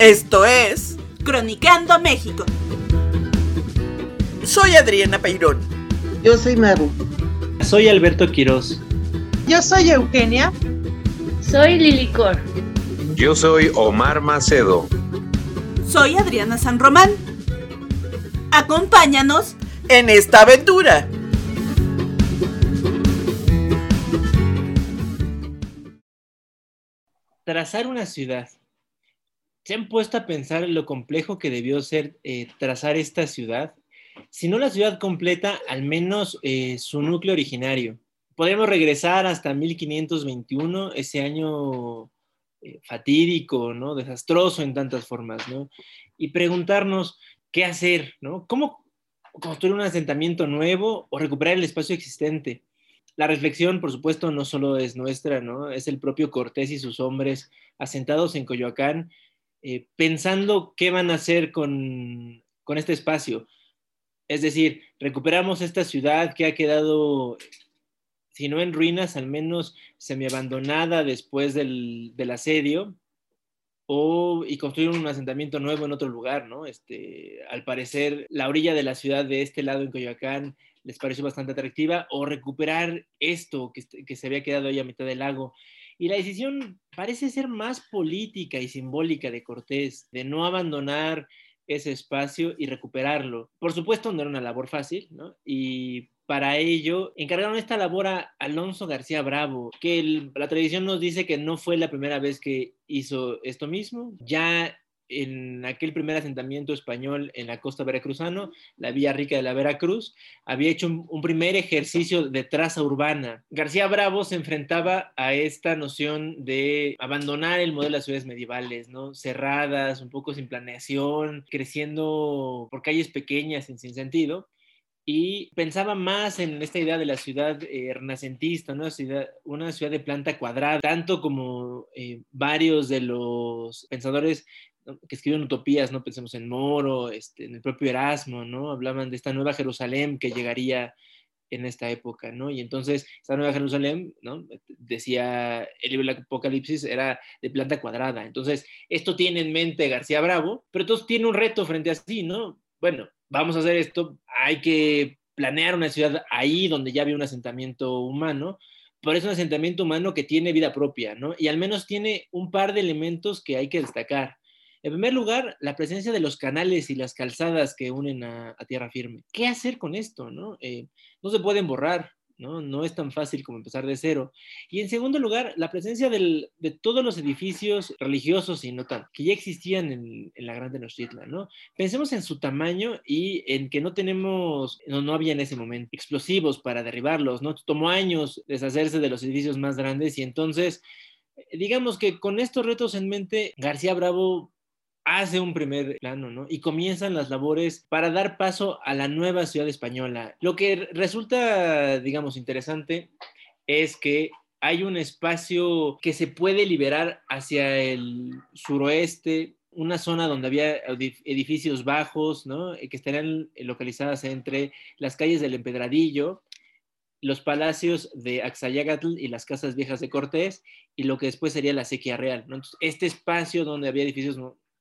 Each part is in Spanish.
Esto es Cronicando México. Soy Adriana Peirón. Yo soy Maru. Soy Alberto Quiroz. Yo soy Eugenia. Soy Lilicor. Yo soy Omar Macedo. Soy Adriana San Román. Acompáñanos en esta aventura. Trazar una ciudad. ¿Se han puesto a pensar en lo complejo que debió ser eh, trazar esta ciudad? Si no la ciudad completa, al menos eh, su núcleo originario. Podríamos regresar hasta 1521, ese año eh, fatídico, ¿no? Desastroso en tantas formas, ¿no? Y preguntarnos qué hacer, ¿no? ¿Cómo construir un asentamiento nuevo o recuperar el espacio existente? La reflexión, por supuesto, no solo es nuestra, ¿no? Es el propio Cortés y sus hombres asentados en Coyoacán, eh, pensando qué van a hacer con, con este espacio. Es decir, recuperamos esta ciudad que ha quedado si no en ruinas, al menos semiabandonada después del, del asedio, o, y construir un asentamiento nuevo en otro lugar, ¿no? Este, al parecer, la orilla de la ciudad de este lado en Coyoacán les pareció bastante atractiva, o recuperar esto que, que se había quedado ahí a mitad del lago. Y la decisión parece ser más política y simbólica de Cortés, de no abandonar ese espacio y recuperarlo. Por supuesto, no era una labor fácil, ¿no? Y para ello encargaron esta labor a Alonso García Bravo, que la tradición nos dice que no fue la primera vez que hizo esto mismo. Ya en aquel primer asentamiento español en la costa veracruzano, la Villa Rica de la Veracruz, había hecho un, un, primer ejercicio de traza urbana. García Bravo se enfrentaba a esta noción de abandonar el modelo de las ciudades medievales, ¿no? Cerradas, un poco sin planeación, creciendo por calles pequeñas sin, sin sentido y pensaba más en esta idea de la ciudad eh, renacentista, ¿no? ciudad, una ciudad de planta cuadrada, tanto como eh, varios de los pensadores que escriben utopías, ¿no? Pensemos en Moro, este, en el propio Erasmo, ¿no? Hablaban de esta nueva Jerusalén que llegaría en esta época, ¿no? Y entonces, esta nueva Jerusalén, ¿no? Decía el libro del Apocalipsis, era de planta cuadrada. Entonces, esto tiene en mente García Bravo, pero entonces tiene un reto frente a sí, ¿no? Bueno, vamos a hacer esto, hay que planear una ciudad ahí donde ya había un asentamiento humano, pero es un asentamiento humano que tiene vida propia, ¿no? Y al menos tiene un par de elementos que hay que destacar. En primer lugar, la presencia de los canales y las calzadas que unen a, a tierra firme. ¿Qué hacer con esto? No, eh, no se pueden borrar, ¿no? ¿no? es tan fácil como empezar de cero. Y en segundo lugar, la presencia del, de todos los edificios religiosos y no tan, que ya existían en, en la Gran Tenochtitlan, ¿no? Pensemos en su tamaño y en que no tenemos, no, no había en ese momento explosivos para derribarlos, ¿no? Tomó años deshacerse de los edificios más grandes y entonces, digamos que con estos retos en mente, García Bravo hace un primer plano, ¿no? Y comienzan las labores para dar paso a la nueva ciudad española. Lo que resulta, digamos, interesante es que hay un espacio que se puede liberar hacia el suroeste, una zona donde había edificios bajos, ¿no? Que estarían localizadas entre las calles del Empedradillo, los palacios de Axayagatl y las casas viejas de Cortés, y lo que después sería la sequía real, ¿no? Este espacio donde había edificios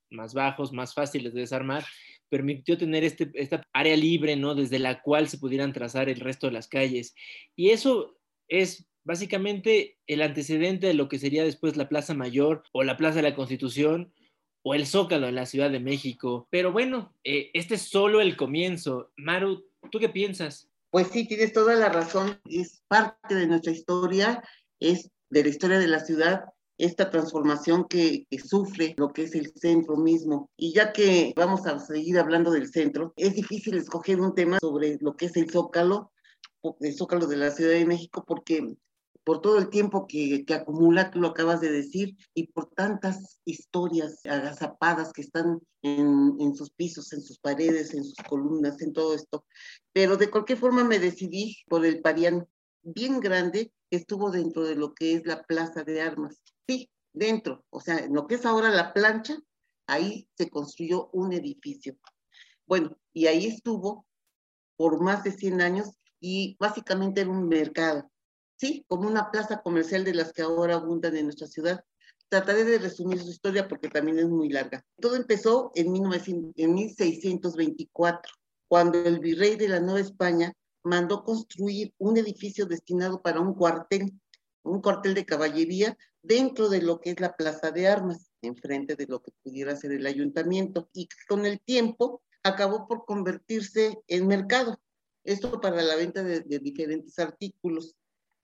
más bajos, más fáciles de desarmar, permitió tener este, esta área libre, ¿no? Desde la cual se pudieran trazar el resto de las calles. Y eso es básicamente el antecedente de lo que sería después la Plaza Mayor o la Plaza de la Constitución o el Zócalo en la Ciudad de México. Pero bueno, eh, este es solo el comienzo. Maru, ¿tú qué piensas? Pues sí, tienes toda la razón. Es parte de nuestra historia, es de la historia de la ciudad esta transformación que, que, sufre lo que es el centro mismo. Y ya que vamos a seguir hablando del centro, es difícil escoger un tema sobre lo que es el zócalo, el zócalo de la Ciudad de México, porque por todo el tiempo que, que acumula, tú lo acabas de decir, y por tantas historias agazapadas que están en, en sus pisos, en sus paredes, en sus columnas, en todo esto. Pero de cualquier forma me decidí por el Parián bien grande que estuvo dentro de lo que es la Plaza de Armas. Sí, dentro, o sea, en lo que es ahora la plancha, ahí se construyó un edificio. Bueno, y ahí estuvo por más de 100 años y básicamente era un mercado, sí, como una plaza comercial de las que ahora abundan en nuestra ciudad, Trataré de resumir su historia porque también es muy larga. Todo empezó en, 1900, en 1624, cuando el virrey de la Nueva España mandó construir un edificio destinado para un cuartel, un cuartel de caballería dentro de lo que es la plaza de armas, enfrente de lo que pudiera ser el ayuntamiento. Y con el tiempo acabó por convertirse en mercado. Esto para la venta de, de diferentes artículos.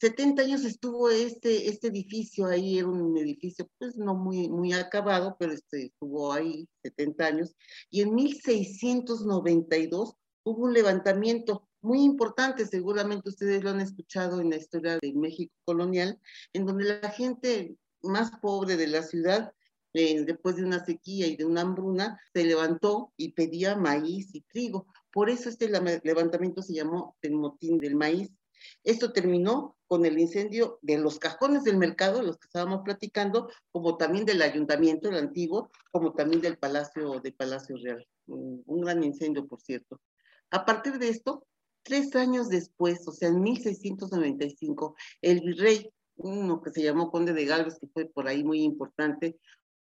70 años estuvo este, este edificio ahí, era un edificio pues no muy, muy acabado, pero este, estuvo ahí 70 años. Y en 1692 hubo un levantamiento muy importante, seguramente ustedes lo han escuchado en la historia de México colonial, en donde la gente más pobre de la ciudad, eh, después de una sequía y de una hambruna, se levantó y pedía maíz y trigo. Por eso este levantamiento se llamó el motín del maíz. Esto terminó con el incendio de los cajones del mercado, los que estábamos platicando, como también del ayuntamiento, el antiguo, como también del Palacio, de Palacio Real. Un, un gran incendio, por cierto. A partir de esto, tres años después, o sea, en 1695, el virrey, uno que se llamó Conde de Galvez, que fue por ahí muy importante,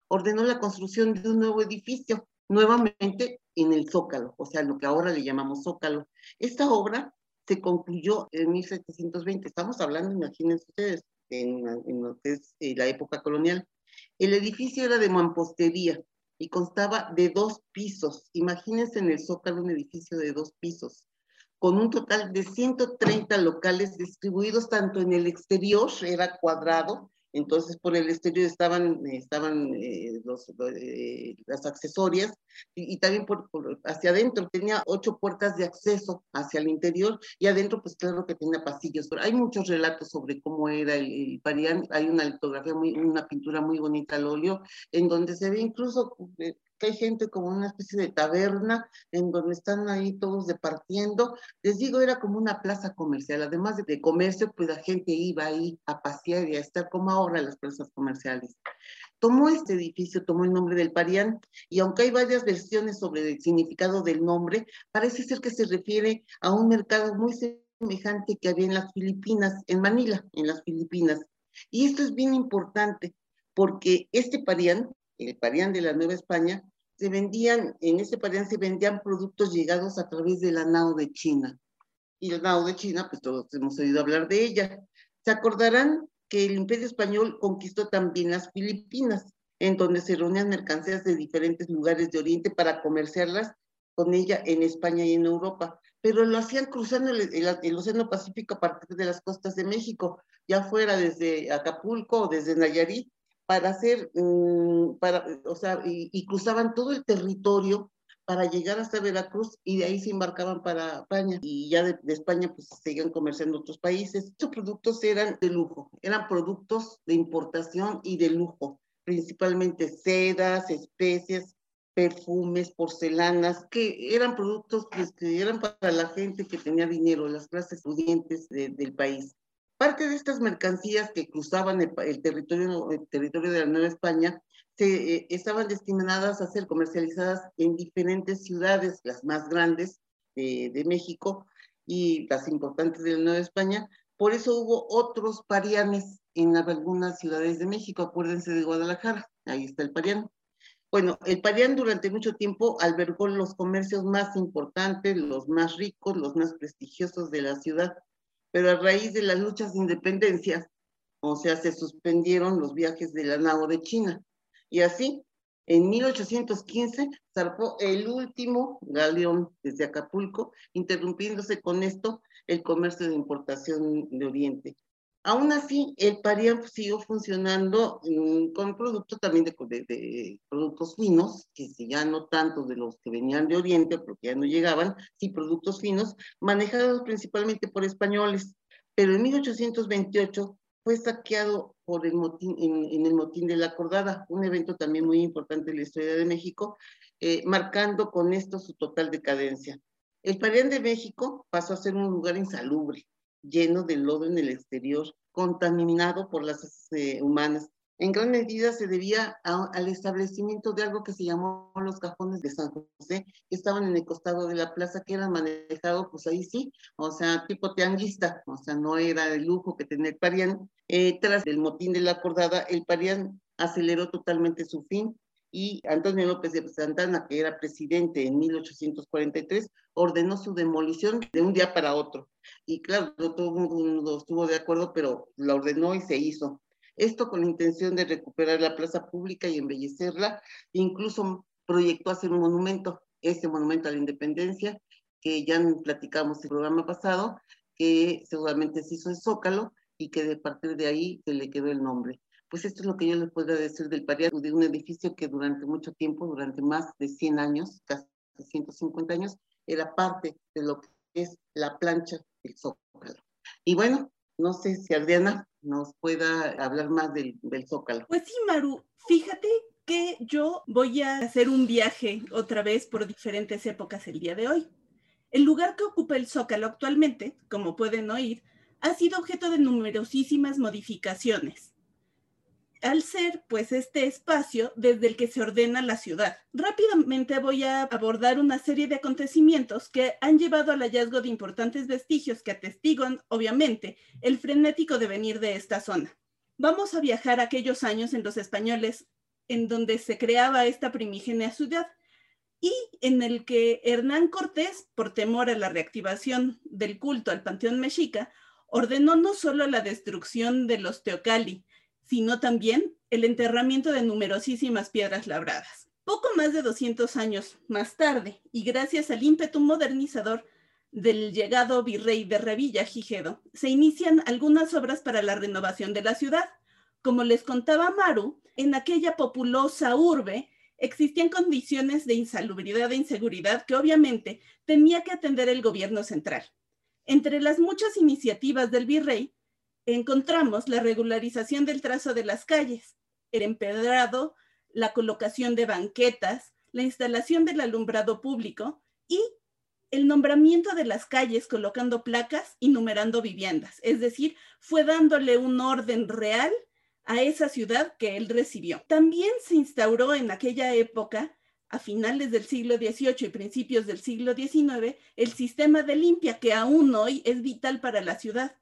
ordenó la construcción de un nuevo edificio, nuevamente en el Zócalo, o sea, lo que ahora le llamamos Zócalo. Esta obra se concluyó en 1720. Estamos hablando, imagínense ustedes, en, en lo que es eh, la época colonial. El edificio era de mampostería y constaba de dos pisos. Imagínense en el Zócalo un edificio de dos pisos, con un total de 130 locales distribuidos tanto en el exterior, era cuadrado, entonces, por el exterior estaban, estaban eh, los, eh, las accesorias y, y también por, por, hacia adentro. Tenía ocho puertas de acceso hacia el interior y adentro, pues claro que tenía pasillos. Pero hay muchos relatos sobre cómo era el, el Parián. Hay una litografía, muy, una pintura muy bonita al óleo, en donde se ve incluso eh, que hay gente como una especie de taberna en donde están ahí todos departiendo. Les digo, era como una plaza comercial. Además de, comercio, pues la gente iba ahí a pasear y a estar como ahora en las plazas comerciales. Tomó este edificio, tomó el nombre del Parián, y aunque hay varias versiones sobre el significado del nombre, parece ser que se refiere a un mercado muy semejante que había en las Filipinas, en Manila, en las Filipinas. Y esto es bien importante, porque este Parián el Parián de la Nueva España, se vendían, en ese Parián se vendían productos llegados a través de la nao de China. Y la nao de China, pues todos hemos oído hablar de ella. Se acordarán que el Imperio Español conquistó también las Filipinas, en donde se reunían mercancías de diferentes lugares de Oriente para comerciarlas con ella en España y en Europa, pero lo hacían cruzando el, el, el, Océano Pacífico a partir de las costas de México, ya fuera desde Acapulco o desde Nayarit, para hacer, um, para, o sea, y, cruzaban todo el territorio para llegar hasta Veracruz y de ahí se embarcaban para España y ya de, España pues seguían comerciando otros países. Estos productos eran de lujo, eran productos de importación y de lujo, principalmente sedas, especias, perfumes, porcelanas, que eran productos pues, que eran para la gente que tenía dinero, las clases pudientes de, del país. Parte de estas mercancías que cruzaban el, territorio, el territorio de la Nueva España se, eh, estaban destinadas a ser comercializadas en diferentes ciudades, las más grandes de, de, México y las importantes de la Nueva España. Por eso hubo otros parianes en algunas ciudades de México. Acuérdense de Guadalajara, ahí está el parián. Bueno, el Parián durante mucho tiempo albergó los comercios más importantes, los más ricos, los más prestigiosos de la ciudad pero a raíz de las luchas de independencia, o sea, se suspendieron los viajes de la nao de China. Y así, en 1815, zarpó el último galeón desde Acapulco, interrumpiéndose con esto el comercio de importación de Oriente. Aún así, el Parián siguió funcionando con productos también de, productos finos, que ya no tanto de los que venían de Oriente, porque ya no llegaban, sí productos finos, manejados principalmente por españoles. Pero en 1828 fue saqueado por el motín, en, en, el motín de la Acordada, un evento también muy importante en la historia de México, eh, marcando con esto su total decadencia. El Parián de México pasó a ser un lugar insalubre, lleno de lodo en el exterior, contaminado por las eh, humanas. En gran medida se debía a, al establecimiento de algo que se llamó los cajones de San José, que estaban en el costado de la plaza, que eran manejados, pues ahí sí, o sea, tipo tianguista, o sea, no era el lujo que tenía el Parián. Eh, tras el motín de la acordada, el Parián aceleró totalmente su fin y Antonio López de Santana, que era presidente en 1843, ordenó su demolición de un día para otro. Y claro, no todo estuvo de acuerdo, pero la ordenó y se hizo. Esto con la intención de recuperar la plaza pública y embellecerla, incluso proyectó hacer un monumento, este monumento a la independencia, que ya platicamos el programa pasado, que seguramente se hizo en Zócalo y que de partir de ahí se le quedó el nombre. Pues esto es lo que yo les puedo decir del pariato, de un edificio que durante mucho tiempo, durante más de 100 años, casi 150 años, era parte de lo que es la plancha del Zócalo. Y bueno, no sé si Adriana nos pueda hablar más del, del Zócalo. Pues sí, Maru, fíjate que yo voy a hacer un viaje otra vez por diferentes épocas el día de hoy. El lugar que ocupa el Zócalo actualmente, como pueden oír, ha sido objeto de numerosísimas modificaciones al ser pues este espacio desde el que se ordena la ciudad. Rápidamente voy a abordar una serie de acontecimientos que han llevado al hallazgo de importantes vestigios que atestiguan, obviamente, el frenético devenir de esta zona. Vamos a viajar a aquellos años en los españoles en donde se creaba esta primigenia ciudad y en el que Hernán Cortés, por temor a la reactivación del culto al panteón mexica, ordenó no solo la destrucción de los teocali, sino también el enterramiento de numerosísimas piedras labradas. Poco más de 200 años más tarde, y gracias al ímpetu modernizador del llegado virrey de Revilla Gijedo, se inician algunas obras para la renovación de la ciudad. Como les contaba Maru, en aquella populosa urbe existían condiciones de insalubridad e inseguridad que obviamente tenía que atender el gobierno central. Entre las muchas iniciativas del virrey encontramos la regularización del trazo de las calles, el empedrado, la colocación de banquetas, la instalación del alumbrado público y el nombramiento de las calles colocando placas y numerando viviendas. Es decir, fue dándole un orden real a esa ciudad que él recibió. También se instauró en aquella época, a finales del siglo XVIII y principios del siglo XIX, el sistema de limpia que aún hoy es vital para la ciudad.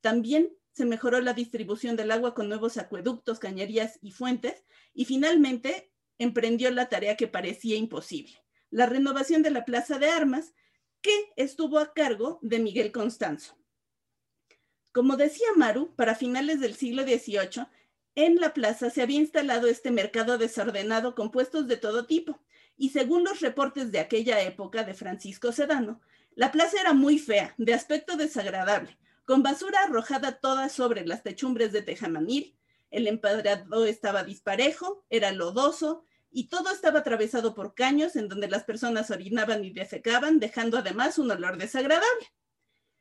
También se mejoró la distribución del agua con nuevos acueductos, cañerías y fuentes, y finalmente emprendió la tarea que parecía imposible, la renovación de la Plaza de Armas, que estuvo a cargo de Miguel Constanzo. Como decía Maru, para finales del siglo XVIII, en la plaza se había instalado este mercado desordenado con puestos de todo tipo, y según los reportes de aquella época de Francisco Sedano, la plaza era muy fea, de aspecto desagradable, con basura arrojada toda sobre las techumbres de tejamanil, el empadrado estaba disparejo, era lodoso y todo estaba atravesado por caños en donde las personas orinaban y defecaban, dejando además un olor desagradable.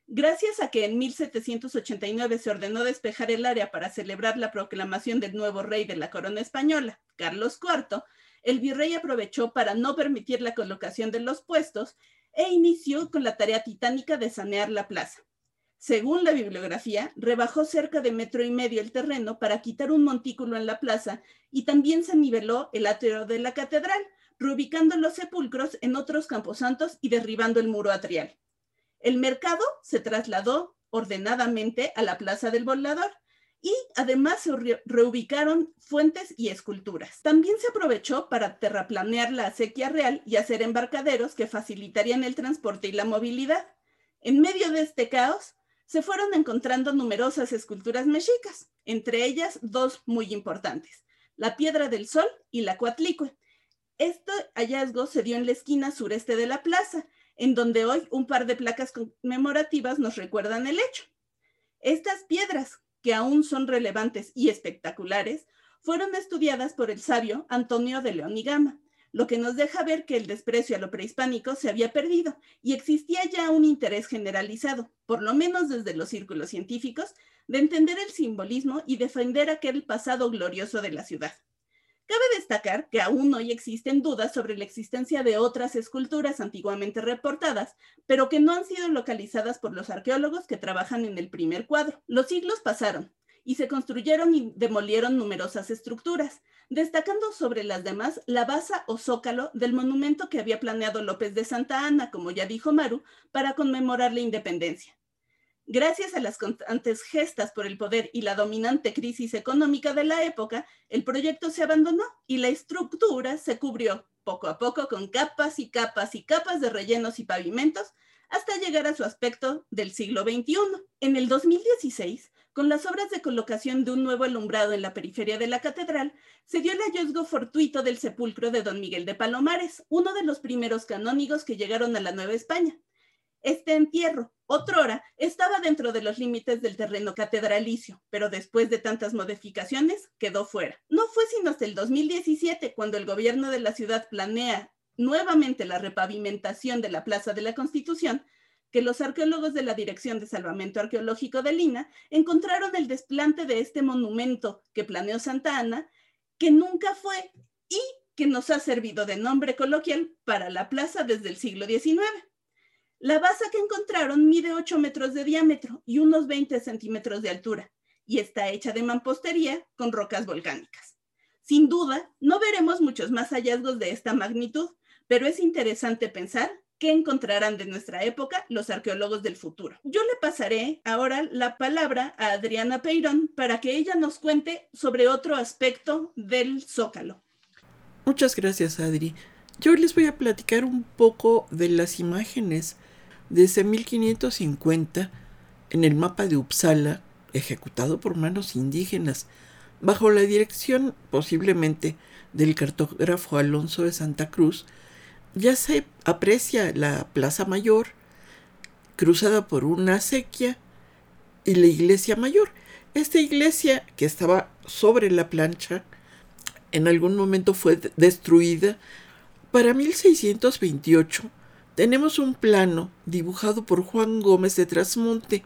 Gracias a que en 1789 se ordenó despejar el área para celebrar la proclamación del nuevo rey de la corona española, Carlos IV, el virrey aprovechó para no permitir la colocación de los puestos e inició con la tarea titánica de sanear la plaza. Según la bibliografía, rebajó cerca de metro y medio el terreno para quitar un montículo en la plaza y también se niveló el atrio de la catedral, reubicando los sepulcros en otros camposantos y derribando el muro atrial. El mercado se trasladó ordenadamente a la plaza del volador y además se reubicaron fuentes y esculturas. También se aprovechó para terraplanear la acequia real y hacer embarcaderos que facilitarían el transporte y la movilidad. En medio de este caos, se fueron encontrando numerosas esculturas mexicas, entre ellas dos muy importantes, la Piedra del Sol y la Coatlicue. Este hallazgo se dio en la esquina sureste de la plaza, en donde hoy un par de placas conmemorativas nos recuerdan el hecho. Estas piedras, que aún son relevantes y espectaculares, fueron estudiadas por el sabio Antonio de León y Gama, lo que nos deja ver que el desprecio a lo prehispánico se había perdido y existía ya un interés generalizado, por lo menos desde los círculos científicos, de entender el simbolismo y defender aquel pasado glorioso de la ciudad. Cabe destacar que aún hoy existen dudas sobre la existencia de otras esculturas antiguamente reportadas, pero que no han sido localizadas por los arqueólogos que trabajan en el primer cuadro. Los siglos pasaron y se construyeron y demolieron numerosas estructuras, destacando sobre las demás la base o zócalo del monumento que había planeado López de Santa Ana, como ya dijo Maru, para conmemorar la independencia. Gracias a las constantes gestas por el poder y la dominante crisis económica de la época, el proyecto se abandonó y la estructura se cubrió poco a poco con capas y capas y capas de rellenos y pavimentos hasta llegar a su aspecto del siglo XXI. En el 2016, con las obras de colocación de un nuevo alumbrado en la periferia de la catedral, se dio el hallazgo fortuito del sepulcro de don Miguel de Palomares, uno de los primeros canónigos que llegaron a la Nueva España. Este entierro, otrora, estaba dentro de los límites del terreno catedralicio, pero después de tantas modificaciones quedó fuera. No fue sino hasta el 2017 cuando el gobierno de la ciudad planea nuevamente la repavimentación de la Plaza de la Constitución que los arqueólogos de la Dirección de Salvamento Arqueológico de Lina encontraron el desplante de este monumento que planeó Santa Ana, que nunca fue y que nos ha servido de nombre coloquial para la plaza desde el siglo XIX. La base que encontraron mide 8 metros de diámetro y unos 20 centímetros de altura y está hecha de mampostería con rocas volcánicas. Sin duda, no veremos muchos más hallazgos de esta magnitud, pero es interesante pensar qué encontrarán de nuestra época los arqueólogos del futuro. Yo le pasaré ahora la palabra a Adriana Peirón para que ella nos cuente sobre otro aspecto del zócalo. Muchas gracias, Adri. Yo les voy a platicar un poco de las imágenes desde 1550 en el mapa de Uppsala, ejecutado por manos indígenas, bajo la dirección posiblemente del cartógrafo Alonso de Santa Cruz, ya se aprecia la Plaza Mayor, cruzada por una acequia, y la iglesia mayor. Esta iglesia, que estaba sobre la plancha, en algún momento fue destruida. Para 1628 tenemos un plano dibujado por Juan Gómez de Trasmonte.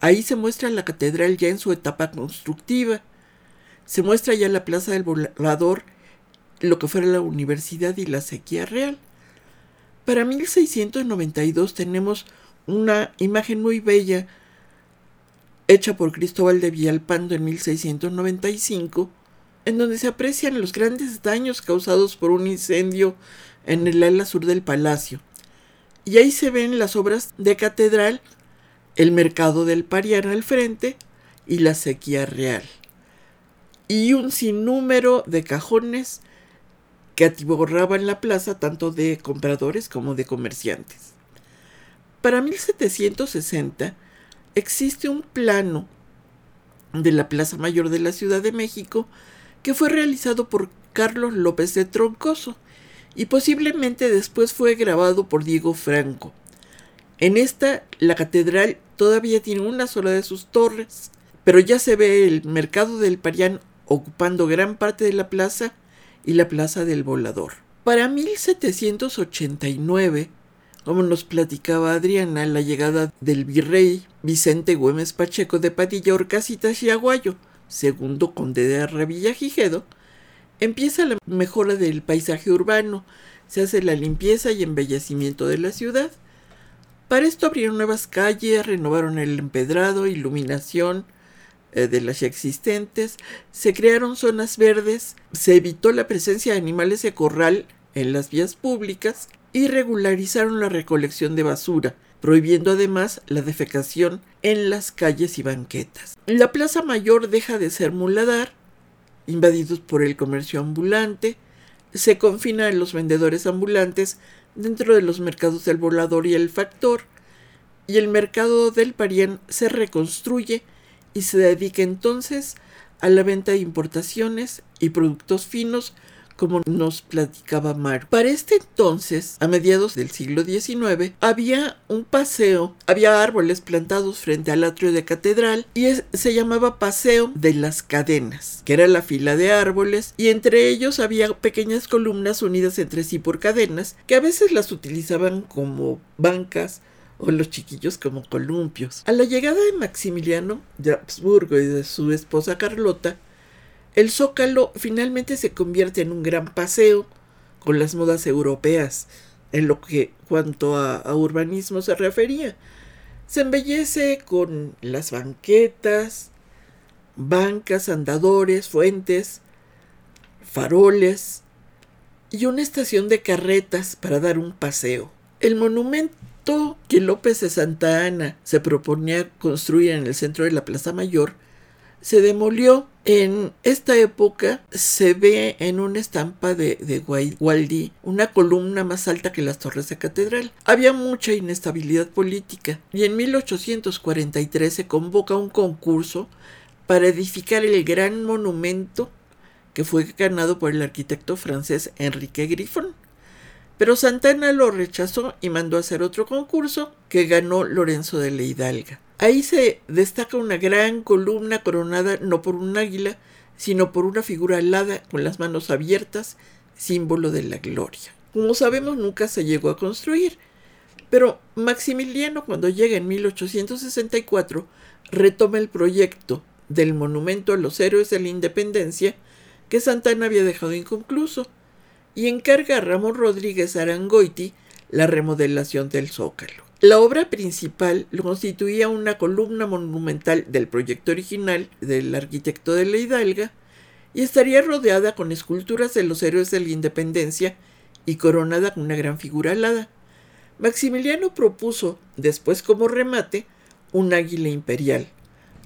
Ahí se muestra la catedral ya en su etapa constructiva. Se muestra ya la plaza del volador, lo que fuera la universidad y la sequía real. Para 1692 tenemos una imagen muy bella hecha por Cristóbal de Villalpando en 1695, en donde se aprecian los grandes daños causados por un incendio en el ala sur del palacio. Y ahí se ven las obras de catedral, el mercado del Parián al frente y la sequía real. Y un sinnúmero de cajones que atiborraban la plaza tanto de compradores como de comerciantes. Para 1760 existe un plano de la Plaza Mayor de la Ciudad de México que fue realizado por Carlos López de Troncoso y posiblemente después fue grabado por Diego Franco. En esta, la catedral todavía tiene una sola de sus torres, pero ya se ve el mercado del Parián ocupando gran parte de la plaza y la plaza del Volador. Para 1789, como nos platicaba Adriana, la llegada del virrey Vicente Güemes Pacheco de Padilla Orcasitas y Aguayo, segundo conde de Revillagigedo, Empieza la mejora del paisaje urbano, se hace la limpieza y embellecimiento de la ciudad. Para esto abrieron nuevas calles, renovaron el empedrado, iluminación eh, de las ya existentes, se crearon zonas verdes, se evitó la presencia de animales de corral en las vías públicas y regularizaron la recolección de basura, prohibiendo además la defecación en las calles y banquetas. La Plaza Mayor deja de ser muladar invadidos por el comercio ambulante, se confina a los vendedores ambulantes dentro de los mercados del volador y el factor, y el mercado del Parián se reconstruye y se dedica entonces a la venta de importaciones y productos finos como nos platicaba Mar. Para este entonces, a mediados del siglo XIX, había un paseo, había árboles plantados frente al atrio de catedral y se llamaba Paseo de las Cadenas, que era la fila de árboles y entre ellos había pequeñas columnas unidas entre sí por cadenas que a veces las utilizaban como bancas o los chiquillos como columpios. A la llegada de Maximiliano de Habsburgo y de su esposa Carlota, el zócalo finalmente se convierte en un gran paseo con las modas europeas en lo que cuanto a, urbanismo se refería. Se embellece con las banquetas, bancas, andadores, fuentes, faroles y una estación de carretas para dar un paseo. El monumento que López de Santa Ana se proponía construir en el centro de la Plaza Mayor se demolió. En esta época se ve en una estampa de, de una columna más alta que las torres de catedral. Había mucha inestabilidad política y en 1843 se convoca un concurso para edificar el gran monumento que fue ganado por el arquitecto francés Enrique Griffon. Pero Santana lo rechazó y mandó a hacer otro concurso que ganó Lorenzo de la Hidalga. Ahí se destaca una gran columna coronada no por un águila, sino por una figura alada con las manos abiertas, símbolo de la gloria. Como sabemos, nunca se llegó a construir, pero Maximiliano, cuando llega en 1864, retoma el proyecto del monumento a los héroes de la independencia que Santana había dejado inconcluso y encarga a Ramón Rodríguez Arangoiti la remodelación del zócalo. La obra principal lo constituía una columna monumental del proyecto original del arquitecto de la Hidalga y estaría rodeada con esculturas de los héroes de la independencia y coronada con una gran figura alada. Maximiliano propuso, después como remate, un águila imperial,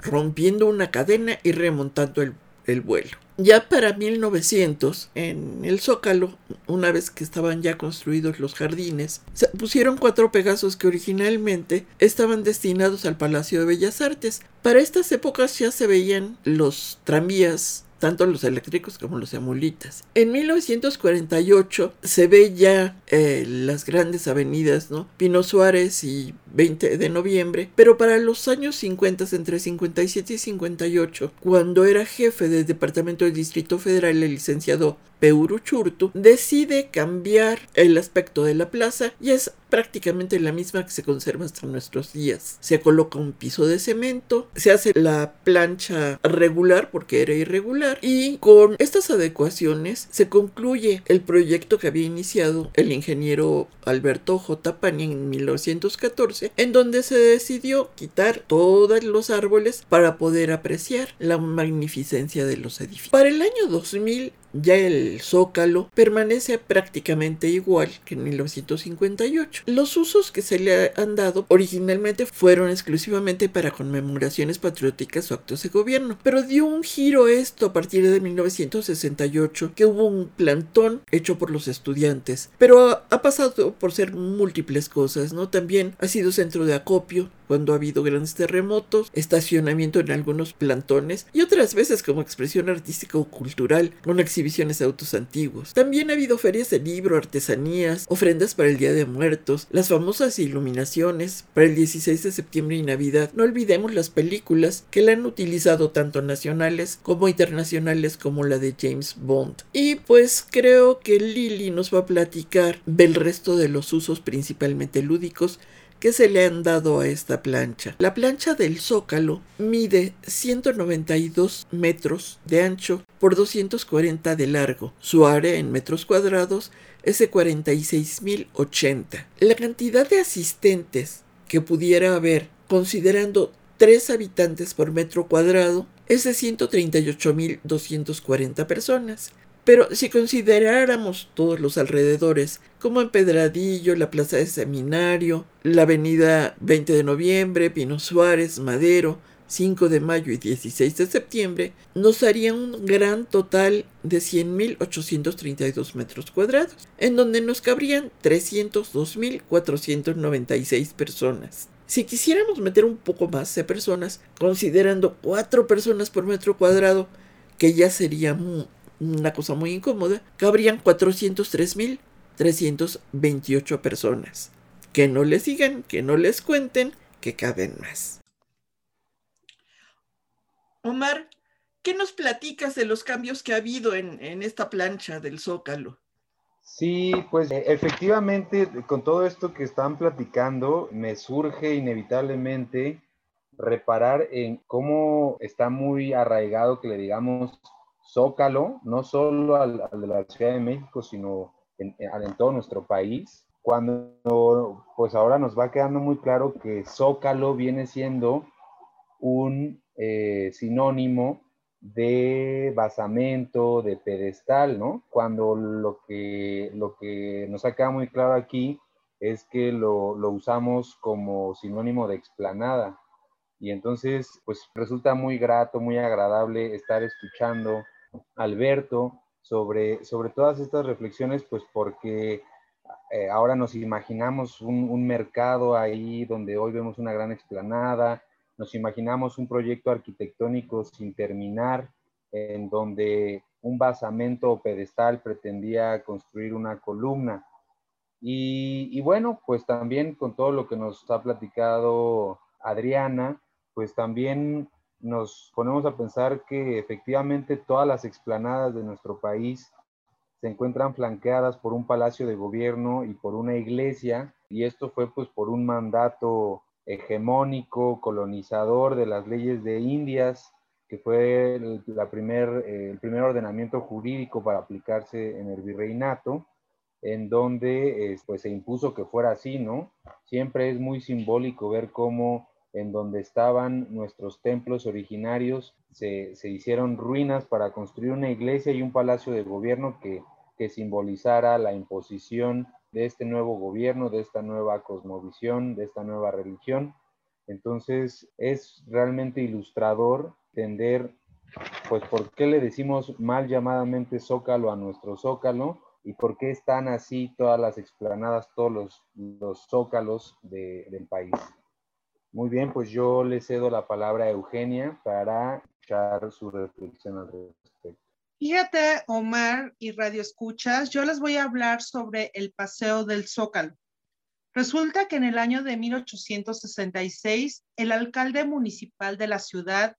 rompiendo una cadena y remontando el, el vuelo. Ya para 1900, en el Zócalo, una vez que estaban ya construidos los jardines, se pusieron cuatro Pegasos que originalmente estaban destinados al Palacio de Bellas Artes. Para estas épocas ya se veían los tranvías tanto los eléctricos como los amulitas. En 1948 se ve ya eh, las grandes avenidas, ¿no? Pino Suárez y 20 de noviembre, pero para los años 50, entre 57 y 58, cuando era jefe del Departamento del Distrito Federal el licenciado Peuruchurtu, decide cambiar el aspecto de la plaza y es prácticamente la misma que se conserva hasta nuestros días. Se coloca un piso de cemento, se hace la plancha regular porque era irregular y con estas adecuaciones se concluye el proyecto que había iniciado el ingeniero Alberto J. Pani en 1914 en donde se decidió quitar todos los árboles para poder apreciar la magnificencia de los edificios. Para el año 2000 ya el zócalo permanece prácticamente igual que en 1958. Los usos que se le han dado originalmente fueron exclusivamente para conmemoraciones patrióticas o actos de gobierno, pero dio un giro esto a partir de 1968, que hubo un plantón hecho por los estudiantes, pero ha pasado por ser múltiples cosas, ¿no? También ha sido centro de acopio, cuando ha habido grandes terremotos, estacionamiento en algunos plantones y otras veces como expresión artística o cultural, con de autos antiguos. También ha habido ferias de libro, artesanías, ofrendas para el Día de Muertos, las famosas iluminaciones para el 16 de septiembre y Navidad. No olvidemos las películas que la han utilizado tanto nacionales como internacionales como la de James Bond. Y pues creo que Lily nos va a platicar del resto de los usos principalmente lúdicos que se le han dado a esta plancha. La plancha del zócalo mide 192 metros de ancho por 240 de largo. Su área en metros cuadrados es de 46.080. La cantidad de asistentes que pudiera haber considerando 3 habitantes por metro cuadrado es de 138.240 personas. Pero si consideráramos todos los alrededores, como Empedradillo, la Plaza de Seminario, la Avenida 20 de Noviembre, Pino Suárez, Madero, 5 de mayo y 16 de septiembre, nos haría un gran total de 100.832 metros cuadrados, en donde nos cabrían 302.496 personas. Si quisiéramos meter un poco más de personas, considerando 4 personas por metro cuadrado, que ya sería una cosa muy incómoda, cabrían 403.328 personas. Que no les digan, que no les cuenten, que caben más. Omar, ¿qué nos platicas de los cambios que ha habido en, en esta plancha del Zócalo? Sí, pues e, efectivamente, con todo esto que están platicando, me surge inevitablemente reparar en cómo está muy arraigado que le digamos Zócalo, no solo al, de la Ciudad de México, sino en, todo nuestro país, cuando pues ahora nos va quedando muy claro que Zócalo viene siendo un eh, sinónimo de basamento, de pedestal, ¿no? Cuando lo que, lo que nos ha quedado muy claro aquí es que lo, lo usamos como sinónimo de explanada. Y entonces, pues resulta muy grato, muy agradable estar escuchando Alberto sobre, sobre todas estas reflexiones, pues porque eh, ahora nos imaginamos un, un, mercado ahí donde hoy vemos una gran explanada, nos imaginamos un proyecto arquitectónico sin terminar, en donde un basamento o pedestal pretendía construir una columna. Y, y, bueno, pues también con todo lo que nos ha platicado Adriana, pues también nos ponemos a pensar que efectivamente todas las explanadas de nuestro país se encuentran flanqueadas por un palacio de gobierno y por una iglesia, y esto fue pues por un mandato hegemónico, colonizador de las leyes de Indias, que fue el, primer, eh, el primer ordenamiento jurídico para aplicarse en el virreinato, en donde eh, pues se impuso que fuera así, ¿no? Siempre es muy simbólico ver cómo en donde estaban nuestros templos originarios se, se hicieron ruinas para construir una iglesia y un palacio de gobierno que que simbolizara la imposición de este nuevo gobierno, de esta nueva cosmovisión, de esta nueva religión. Entonces es realmente ilustrador entender, pues, por qué le decimos mal llamadamente zócalo a nuestro zócalo y por qué están así todas las explanadas, todos los, los zócalos de, del país. Muy bien, pues yo le cedo la palabra a Eugenia para echar su reflexión al respecto. Fíjate, Omar y Radio Escuchas, yo les voy a hablar sobre el Paseo del Zócalo. Resulta que en el año de 1866, el alcalde municipal de la ciudad,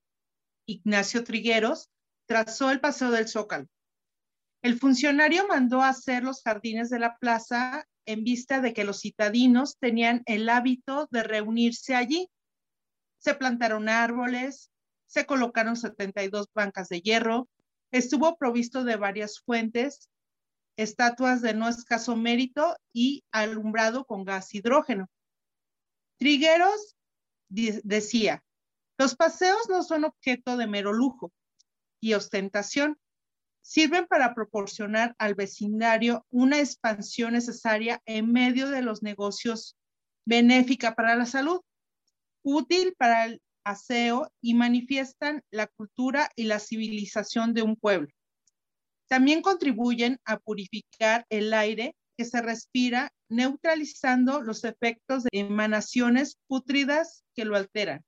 Ignacio Trigueros, trazó el Paseo del Zócalo. El funcionario mandó hacer los jardines de la plaza en vista de que los citadinos tenían el hábito de reunirse allí. Se plantaron árboles, se colocaron 72 bancas de hierro, Estuvo provisto de varias fuentes, estatuas de no escaso mérito y alumbrado con gas hidrógeno. Trigueros decía, los paseos no son objeto de mero lujo y ostentación, sirven para proporcionar al vecindario una expansión necesaria en medio de los negocios benéfica para la salud, útil para el aseo y manifiestan la cultura y la civilización de un pueblo. También contribuyen a purificar el aire que se respira, neutralizando los efectos de emanaciones pútridas que lo alteran.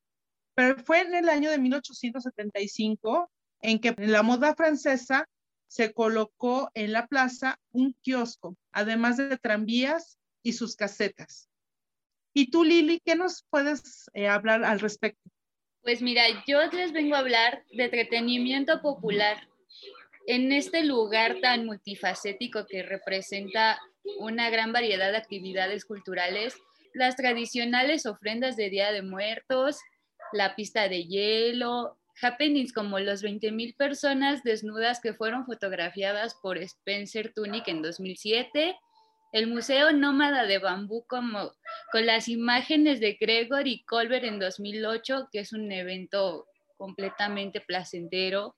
Pero fue en el año de 1875 en que la moda francesa se colocó en la plaza un kiosco, además de tranvías y sus casetas. Y tú, Lili, ¿qué nos puedes eh, hablar al respecto? Pues mira, yo les vengo a hablar de entretenimiento popular. En este lugar tan multifacético que representa una gran variedad de actividades culturales, las tradicionales ofrendas de Día de Muertos, la pista de hielo, happenings como los 20.000 personas desnudas que fueron fotografiadas por Spencer Tunick en 2007, el Museo Nómada de Bambú como, con las imágenes de Gregory Colbert en 2008, que es un evento completamente placentero.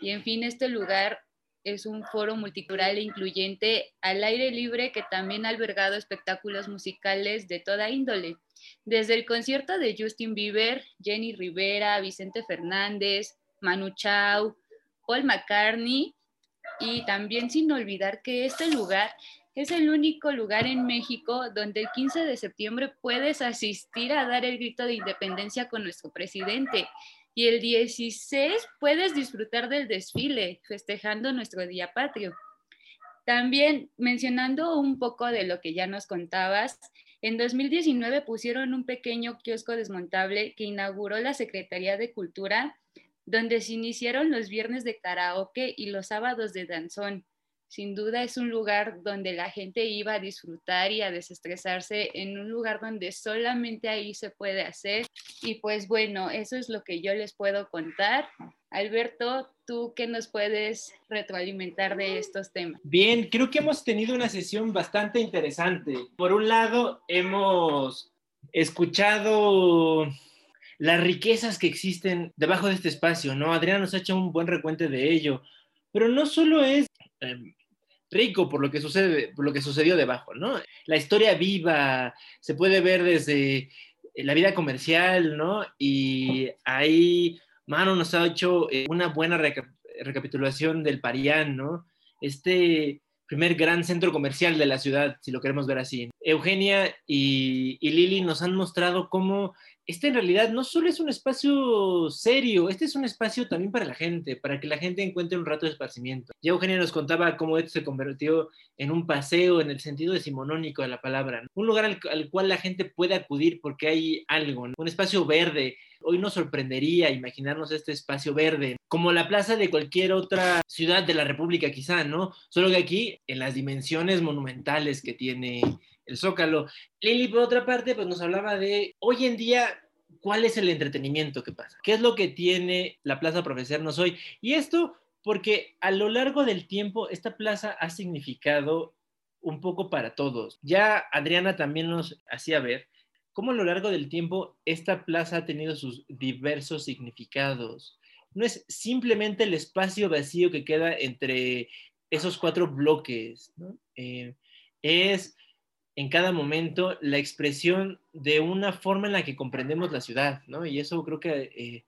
Y en fin, este lugar es un foro multicultural e incluyente al aire libre que también ha albergado espectáculos musicales de toda índole, desde el concierto de Justin Bieber, Jenny Rivera, Vicente Fernández, Manu Chao, Paul McCartney y también sin olvidar que este lugar es el único lugar en México donde el 15 de septiembre puedes asistir a dar el grito de independencia con nuestro presidente. Y el 16 puedes disfrutar del desfile, festejando nuestro Día Patrio. También mencionando un poco de lo que ya nos contabas, en 2019 pusieron un pequeño kiosco desmontable que inauguró la Secretaría de Cultura, donde se iniciaron los viernes de karaoke y los sábados de danzón sin duda es un lugar donde la gente iba a disfrutar y a desestresarse en un lugar donde solamente ahí se puede hacer. Y pues bueno, eso es lo que yo les puedo contar. Alberto, ¿tú qué nos puedes retroalimentar de estos temas? Bien, creo que hemos tenido una sesión bastante interesante. Por un lado, hemos escuchado las riquezas que existen debajo de este espacio, ¿no? Adriana nos ha hecho un buen recuento de ello, pero no solo es eh, rico por lo que sucede, por lo que sucedió debajo, ¿no? La historia viva se puede ver desde la vida comercial, ¿no? Y ahí Mano nos ha hecho eh, una buena recapitulación del Parián, ¿no? Este primer gran centro comercial de la ciudad, si lo queremos ver así. Eugenia y, y Lili nos han mostrado cómo este en realidad no solo es un espacio serio, este es un espacio también para la gente, para que la gente encuentre un rato de esparcimiento. Ya Eugenia nos contaba cómo esto se convirtió en un paseo en el sentido decimonónico de la palabra, un lugar al, cual la gente puede acudir porque hay algo, un espacio verde. Hoy nos sorprendería imaginarnos este espacio verde, como la plaza de cualquier otra ciudad de la República quizá, ¿no? Solo que aquí, en las dimensiones monumentales que tiene el Zócalo. Lili, por otra parte, pues nos hablaba de hoy en día, ¿cuál es el entretenimiento que pasa? ¿Qué es lo que tiene la Plaza Nos hoy? Y esto porque a lo largo del tiempo esta plaza ha significado un poco para todos. Ya Adriana también nos hacía ver cómo a lo largo del tiempo esta plaza ha tenido sus diversos significados. No es simplemente el espacio vacío que queda entre esos cuatro bloques. Eh, es en cada momento la expresión de una forma en la que comprendemos la ciudad, ¿no? Y eso creo que eh,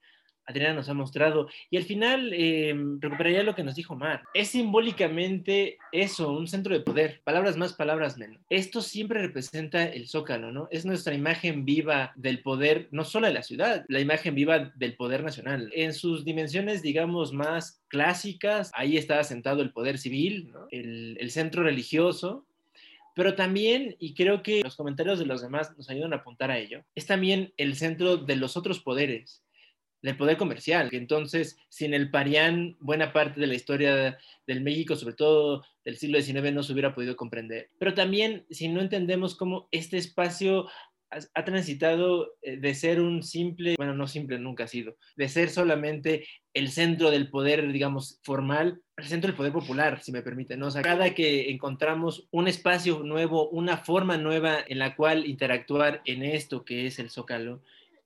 Adriana nos ha mostrado. Y al final, eh, recuperaría lo que nos dijo Mar. Es simbólicamente eso, un centro de poder. Palabras más, palabras menos. Esto siempre representa el zócalo, ¿no? Es nuestra imagen viva del poder, no solo de la ciudad, la imagen viva del poder nacional. En sus dimensiones, digamos, más clásicas, ahí está sentado el poder civil, ¿no? el centro religioso, pero también, y creo que los comentarios de los demás nos ayudan a apuntar a ello, es también el centro de los otros poderes, del poder comercial, que entonces sin el parián buena parte de la historia del México, sobre todo del siglo XIX, no se hubiera podido comprender. Pero también si no entendemos cómo este espacio ha transitado eh, de ser un simple, bueno, no simple nunca ha sido, de ser solamente el centro del poder, digamos, formal, el centro del poder popular, si me permiten. O sea, cada que encontramos un espacio nuevo, una forma nueva en la cual interactuar en esto que es el Zócalo,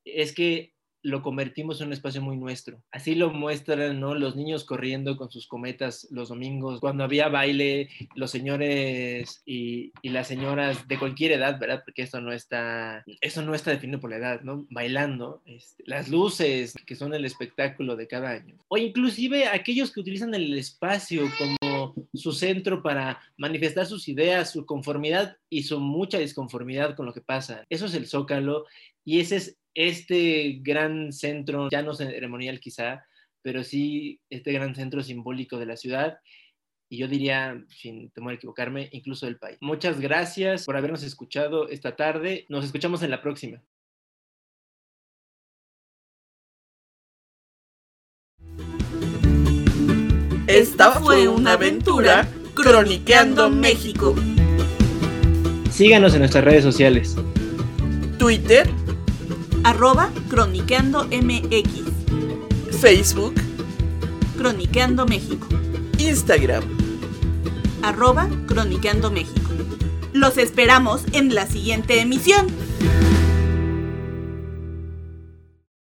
es que lo convertimos en un espacio muy nuestro. Así lo muestran ¿no? los niños corriendo con sus cometas los domingos, cuando había baile, los señores y, las señoras de cualquier edad, ¿verdad? Porque eso no está, eso no está definido por la edad, ¿no? Bailando, este, las luces que son el espectáculo de cada año. O inclusive aquellos que utilizan el espacio como su centro para manifestar sus ideas, su conformidad y su mucha disconformidad con lo que pasa. Eso es el zócalo y ese es este gran centro, ya no ceremonial quizá, pero sí este gran centro simbólico de la ciudad y yo diría, sin temor a equivocarme, incluso del país. Muchas gracias por habernos escuchado esta tarde. Nos escuchamos en la próxima. Esta fue una aventura croniqueando México. Síganos en nuestras redes sociales. Twitter arroba Croniqueando MX. Facebook. Croniqueando México. Instagram. Arroba Croniqueando México. Los esperamos en la siguiente emisión.